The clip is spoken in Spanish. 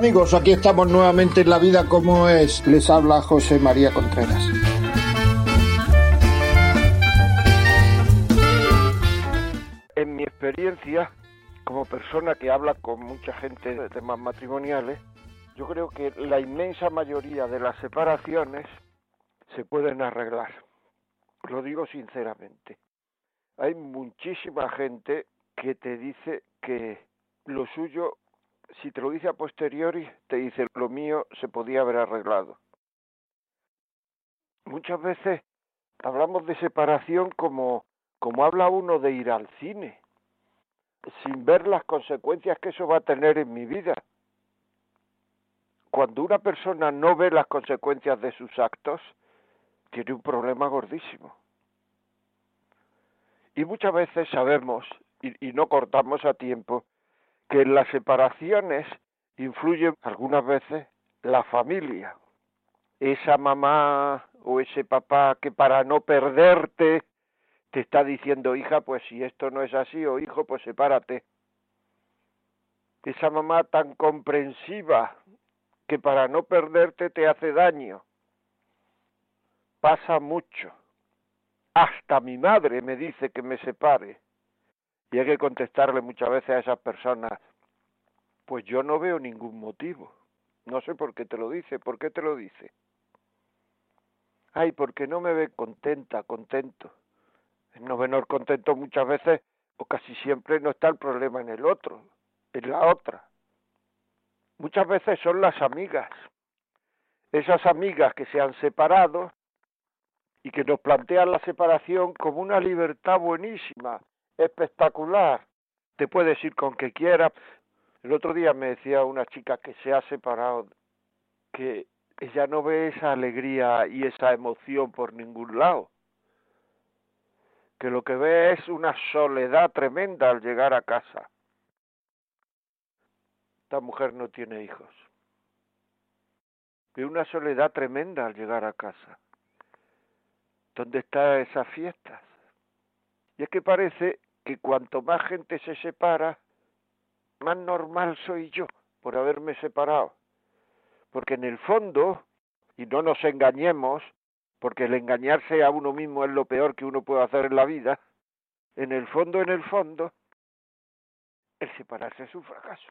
Amigos, aquí estamos nuevamente en La Vida como es. Les habla José María Contreras. En mi experiencia, como persona que habla con mucha gente de temas matrimoniales, yo creo que la inmensa mayoría de las separaciones se pueden arreglar. Lo digo sinceramente. Hay muchísima gente que te dice que lo suyo, si te lo dice a posteriori, te dice lo mío se podía haber arreglado. Muchas veces hablamos de separación como, como habla uno de ir al cine, sin ver las consecuencias que eso va a tener en mi vida. Cuando una persona no ve las consecuencias de sus actos, tiene un problema gordísimo. Y muchas veces sabemos, y, y no cortamos a tiempo, que en las separaciones influye algunas veces la familia. Esa mamá o ese papá que para no perderte te está diciendo, hija, pues si esto no es así, o hijo, pues sepárate. Esa mamá tan comprensiva que para no perderte te hace daño. Pasa mucho. Hasta mi madre me dice que me separe. Y hay que contestarle muchas veces a esas personas, pues yo no veo ningún motivo. No sé por qué te lo dice, ¿por qué te lo dice? Ay, porque no me ve contenta, contento. En no contento muchas veces, o casi siempre, no está el problema en el otro, en la otra. Muchas veces son las amigas, esas amigas que se han separado y que nos plantean la separación como una libertad buenísima, espectacular. Te puedes ir con que quieras. El otro día me decía una chica que se ha separado que ella no ve esa alegría y esa emoción por ningún lado. Que lo que ve es una soledad tremenda al llegar a casa. Esta mujer no tiene hijos. Ve una soledad tremenda al llegar a casa. ¿Dónde están esas fiestas? Y es que parece que cuanto más gente se separa, más normal soy yo por haberme separado. Porque en el fondo, y no nos engañemos, porque el engañarse a uno mismo es lo peor que uno puede hacer en la vida, en el fondo, en el fondo, el separarse es un fracaso.